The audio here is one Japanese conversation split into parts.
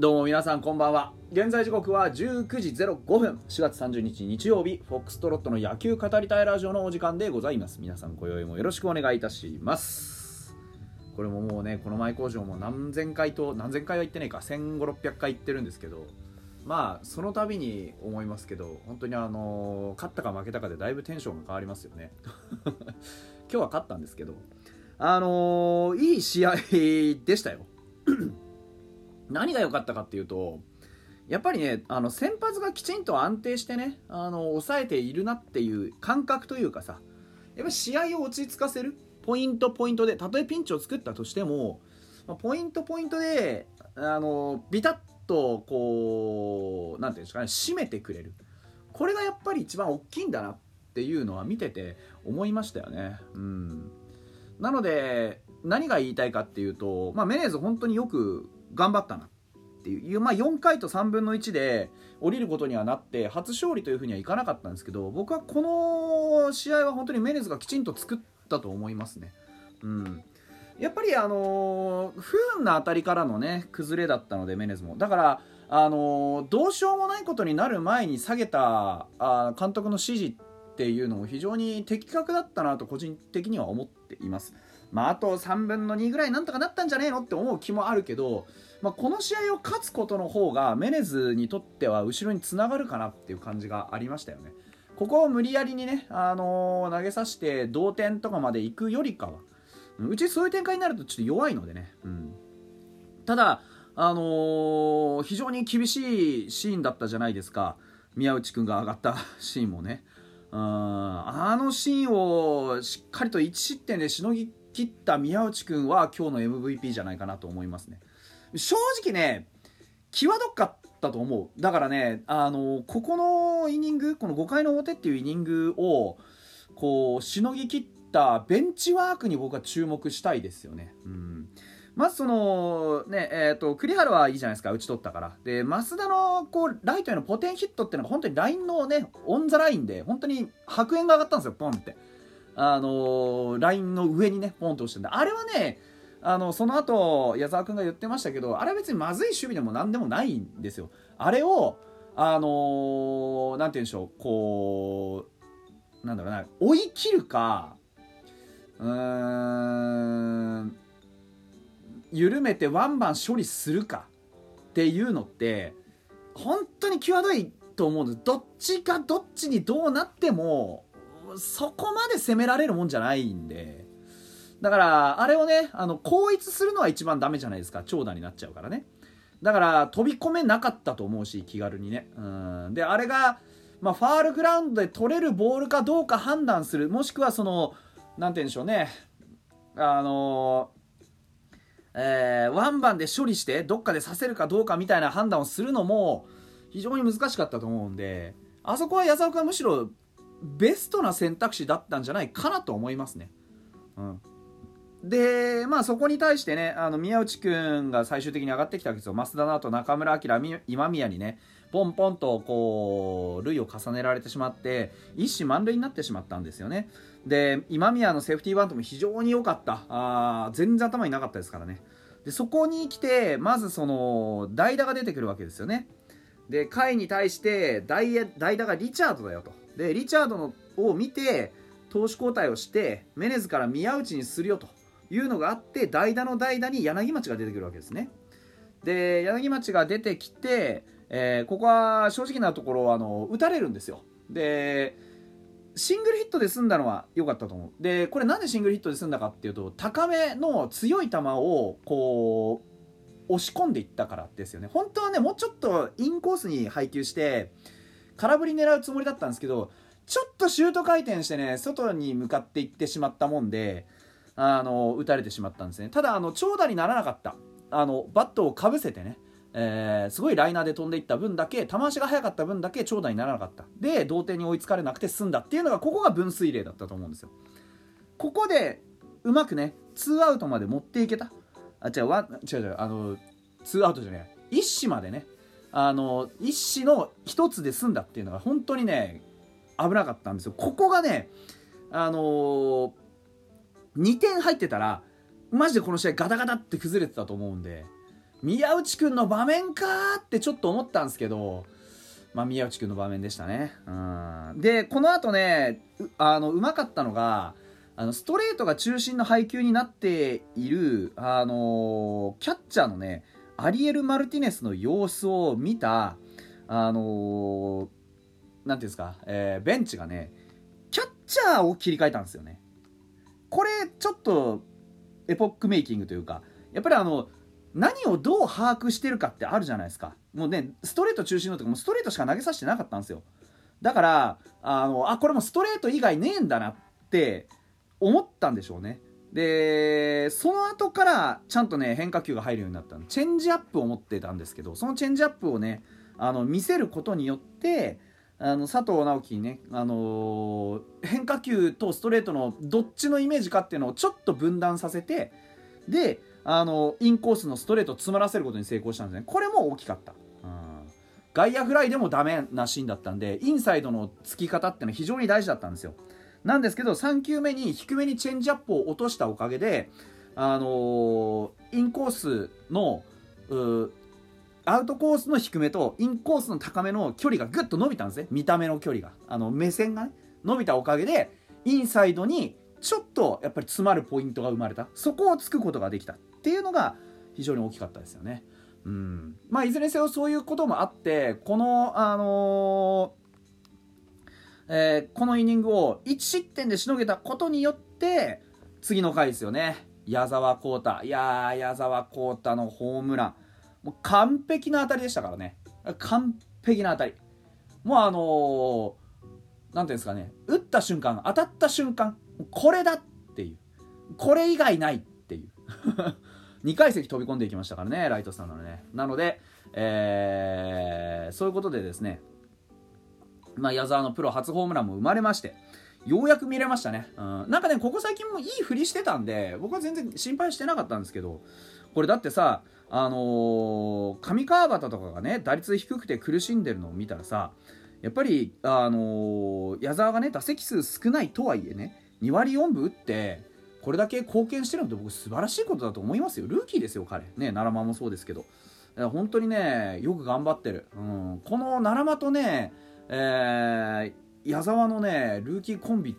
どうも皆さんこんばんは。現在時刻は19時05分。4月30日日曜日フォックストロットの野球語りたいラジオのお時間でございます。皆さん今宵もよろしくお願いいたします。これももうねこの前工場も何千回と何千回は言ってないか。1500600回言ってるんですけど。まあその度に思いますけど本当にあの勝ったか負けたかでだいぶテンションが変わりますよね。今日は勝ったんですけど。あのーいい試合でしたよ。何が良かったかっていうとやっぱりねあの先発がきちんと安定してねあの抑えているなっていう感覚というかさやっぱ試合を落ち着かせるポイントポイントでたとえピンチを作ったとしてもポイントポイントであのビタッとこうなんていうんですかね締めてくれる。これがやっぱり一番大きいんだなっていうのは見てて思いましたよね。うん。なので何が言いたいかっていうと、まあ、メネーズ本当によく頑張ったなっていう、まあ、4回と3分の1で降りることにはなって初勝利というふうにはいかなかったんですけど僕はこの試合は本当にメネズがきちんと作ったと思いますね。うんやっぱりあのー不運な当たりからのね崩れだったのでメネズもだからあのーどうしようもないことになる前に下げたあ監督の指示っていうのも非常に的確だったなと個人的には思っています。まあ、あと3分の2ぐらいなんとかなったんじゃねえのって思う気もあるけど、まあ、この試合を勝つことの方がメネズにとっては後ろにつながるかなっていう感じがありましたよね。ここを無理やりにね、あのー投げさせて同点とかまで行くよりかは、うちそういう展開になるとちょっと弱いのでね。うん、ただ、あのー非常に厳しいシーンだったじゃないですか。宮内くんが上がった シーンもね。うんあのシーンをしっかりと1失点でしのぎ切った宮内くんは今日の MVP じゃないかなと思いますね。正直ね際どかったと思う。だからねあのここのイニングこの5回の表っていうイニングをこうしのぎ切ったベンチワークに僕は注目したいですよね。うん。まずそのねえー、と栗原はいいじゃないですか打ち取ったから。で増田のこうライトへのポテンヒットっていうのが本当にラインのねオンザラインで本当に白煙が上がったんですよポンって。あのラインの上にねポンと押してんであれはねあのその後矢沢君が言ってましたけどあれは別にまずい守備でも何でもないんですよ。あれをあのーなんて言うんでしょうこうなんだろうな追い切るかうーん緩めてワンバン処理するかっていうのって本当に際どいと思うんです。どっちがどっちにどうなってもそこまで攻められるもんじゃないんで。だからあれをねあの後逸するのは一番ダメじゃないですか。長打になっちゃうからね。だから飛び込めなかったと思うし気軽にね。うん。であれが、まあ、ファールグラウンドで取れるボールかどうか判断する。もしくはそのなんて言うんでしょうね。あのえーワンバンで処理してどっかでさせるかどうかみたいな判断をするのも非常に難しかったと思うんで。あそこは矢沢君はむしろベストな選択肢だったんじゃないかなと思いますね。うん。でまあそこに対してねあの宮内くんが最終的に上がってきたわけですよ。増田の後中村晃今宮にねポンポンとこう塁を重ねられてしまって一死満塁になってしまったんですよね。で今宮のセーフティーバントも非常に良かった。あ全然頭になかったですからね。でそこに来てまずその代打が出てくるわけですよね。で甲斐に対して代打がリチャードだよと。でリチャードのを見て投手交代をしてメネズから宮内にするよというのがあって代打の代打に柳町が出てくるわけですね。で柳町が出てきて、えーここは正直なところあの打たれるんですよ。でシングルヒットで済んだのは良かったと思う。でこれなんでシングルヒットで済んだかっていうと高めの強い球をこう押し込んでいったからですよね。本当はねもうちょっとインコースに配球して空振り狙うつもりだったんですけどちょっとシュート回転してね外に向かっていってしまったもんであの打たれてしまったんですね。ただあの長打にならなかった。あのバットをかぶせてね、えーすごいライナーで飛んでいった分だけ球足が速かった分だけ長打にならなかった。で同点に追いつかれなくて済んだっていうのがここが分水嶺だったと思うんですよ。ここでうまくねツーアウトまで持っていけた。あ違う違う違うあのツーアウトじゃない一死までねあの一死の一つで済んだっていうのが本当にね危なかったんですよここがねあのー2点入ってたらマジでこの試合ガタガタって崩れてたと思うんで宮内くんの場面かってちょっと思ったんですけど、まあ、宮内くんの場面でしたね。うん、で、この後ね、うあの、うまかったのが、あのストレートが中心の配球になっている、あのキャッチャーのね、アリエル・マルティネスの様子を見た、あのなんていうんですか、えー、ベンチがね、キャッチャーを切り替えたんですよね。これ、ちょっと、エポックメイキングというか、やっぱりあの、何をどう把握してるかってあるじゃないですか。もうね、ストレート中心のとかもストレートしか投げさせてなかったんですよ。だから、あの、あ、これもストレート以外ねえんだなって思ったんでしょうね。で、その後からちゃんとね、変化球が入るようになったチェンジアップを持ってたんですけど、そのチェンジアップをね、あの、見せることによって、あの佐藤直樹にね、あのー、変化球とストレートのどっちのイメージかっていうのをちょっと分断させてで、あのインコースのストレートを詰まらせることに成功したんですね。これも大きかった、外野フライでもダメなシーンだったんでインサイドの突き方っていうのは非常に大事だったんですよ。なんですけど3球目に低めにチェンジアップを落としたおかげで、あのー、インコースのアウトコースの低めとインコースの高めの距離がぐっと伸びたんですね。見た目の距離が。あの目線がね伸びたおかげでインサイドにちょっとやっぱり詰まるポイントが生まれた。そこをつくことができた。っていうのが非常に大きかったですよね。うん。まあ、いずれにせよそういうこともあってこの、あのー、えー、このイニングを1失点でしのげたことによって次の回ですよね。矢沢浩太。いや矢沢浩太のホームラン。もう完璧な当たりでしたからね。完璧な当たり。もうあのー、なんていうんですかね。打った瞬間当たった瞬間これだっていう。これ以外ないっていう。2階席飛び込んでいきましたからねライトさんのね。なので、えー、そういうことでですねまあ、矢沢のプロ初ホームランも生まれましてようやく見れましたね、うん、なんかねここ最近もいい振りしてたんで僕は全然心配してなかったんですけどこれだってさあのー、上川端とかがね打率低くて苦しんでるのを見たらさやっぱり、あのー、矢沢がね打席数少ないとはいえね2割4分打ってこれだけ貢献してるのって僕素晴らしいことだと思いますよ。ルーキーですよ彼。ね奈良間もそうですけど。本当にねよく頑張ってる、うん、この奈良間とね、えー、矢沢のねルーキーコンビ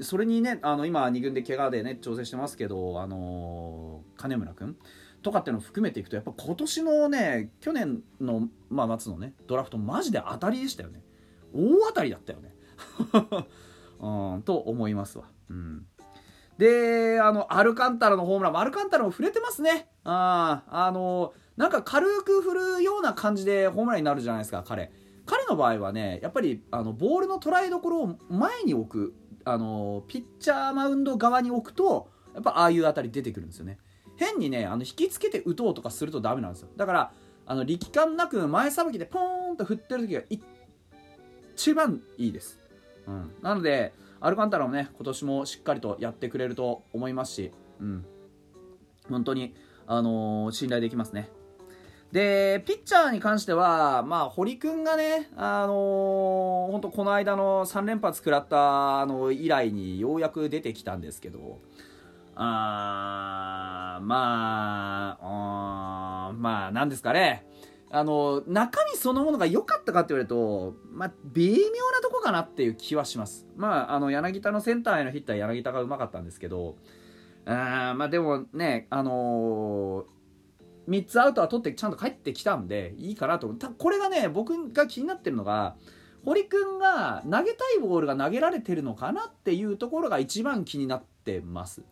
それにねあの今2軍で怪我でね調整してますけどあのー、金村君とかっていうのを含めていくとやっぱ今年のね去年の、まあ、夏のねドラフトマジで当たりでしたよね。大当たりだったよね。うんと思いますわ。うん。であのアルカンタラのホームランアルカンタラも触れてますね。ああのなんか軽く振るような感じでホームランになるじゃないですか彼。彼の場合はねやっぱりあのボールの捉えどころを前に置くあのピッチャーマウンド側に置くとやっぱああいう当たり出てくるんですよね。変にねあの引きつけて打とうとかするとダメなんですよ。だからあの力感なく前さばきでポーンと振ってる時が一番いいです、うん、なのでアルカンタラもね今年もしっかりとやってくれると思いますし、うん、本当に、あのー、信頼できますね。でピッチャーに関しては、まあ、堀君がね、あのー、本当この間の3連発食らったの以来にようやく出てきたんですけど、あまあ、まあ、なんですかね。あの、中身そのものが良かったかって言われると、まあ、微妙なとこかなっていう気はします。まあ、あの、柳田のセンターへのヒットは柳田がうまかったんですけど、あまあでもね、あのー、3つアウトは取ってちゃんと帰ってきたんで、いいかなと。これがね、僕が気になってるのが、堀君が投げたいボールが投げられてるのかなっていうところが一番気になってます。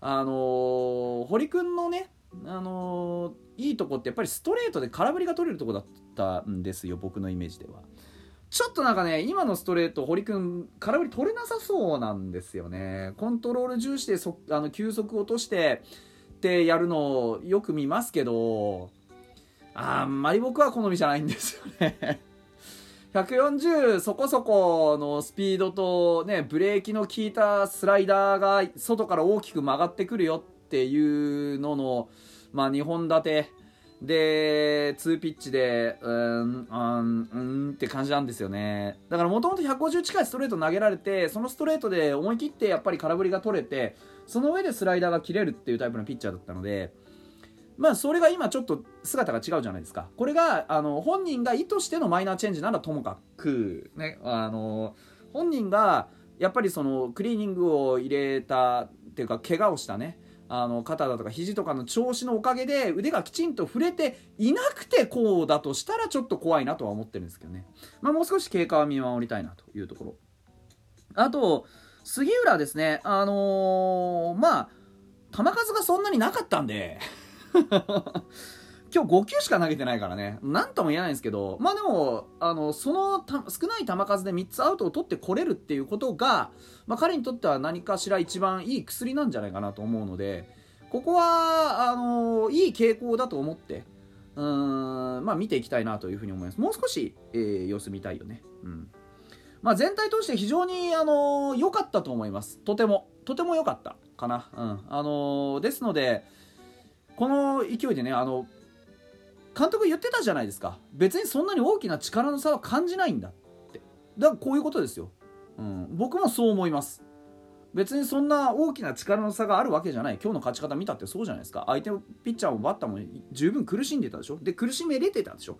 あのー、堀君のね、あのー、いいとこってやっぱりストレートで空振りが取れるとこだったんですよ僕のイメージではちょっとなんかね今のストレート堀君空振り取れなさそうなんですよねコントロール重視でそあの球速落としてってやるのをよく見ますけどあんまり僕は好みじゃないんですよね。140そこそこのスピードとねブレーキの効いたスライダーが外から大きく曲がってくるよっていうのの、まあ、2本立て。で2ピッチでうんうんうんって感じなんですよね。だからもともと150近いストレート投げられてそのストレートで思い切ってやっぱり空振りが取れてその上でスライダーが切れるっていうタイプのピッチャーだったのでまあそれが今ちょっと姿が違うじゃないですか。これがあの本人が意図してのマイナーチェンジならともかくねあの本人がやっぱりそのクリーニングを入れたっていうか怪我をしたねあの肩だとか肘とかの調子のおかげで腕がきちんと触れていなくてこうだとしたらちょっと怖いなとは思ってるんですけどね、まあ、もう少し経過は見守りたいなというところ。あと杉浦ですねあのー、まあ球数がそんなになかったんで 今日5球しか投げてないからね、なんとも言えないんですけど、まあでも、あの、その少ない球数で3つアウトを取ってこれるっていうことが、まあ彼にとっては何かしら一番いい薬なんじゃないかなと思うので、ここは、あの、いい傾向だと思って、うーん、まあ見ていきたいなというふうに思います。もう少し、えー、様子見たいよね。うん。まあ全体通して非常に、あの、良かったと思います。とても。とても良かったかな。うん。あの、ですので、この勢いでね、あの、監督言ってたじゃないですか。別にそんなに大きな力の差は感じないんだって。だからこういうことですよ、うん、僕もそう思います。別にそんな大きな力の差があるわけじゃない。今日の勝ち方見たってそうじゃないですか。相手のピッチャーもバッターも十分苦しんでたでしょ。で苦しめれてたでしょ、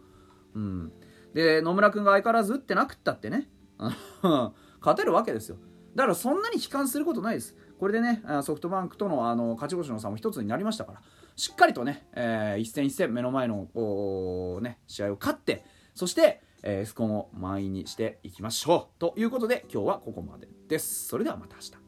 うん、で野村君が相変わらず打ってなくったってね。勝てるわけですよ。だからそんなに悲観することないです。これでねソフトバンクとのあの勝ち星の差も一つになりましたから。しっかりとね、えー、一戦一戦目の前の、ね、試合を勝ってそして、えー、スコンを満員にしていきましょう。ということで今日はここまでです。それではまた明日。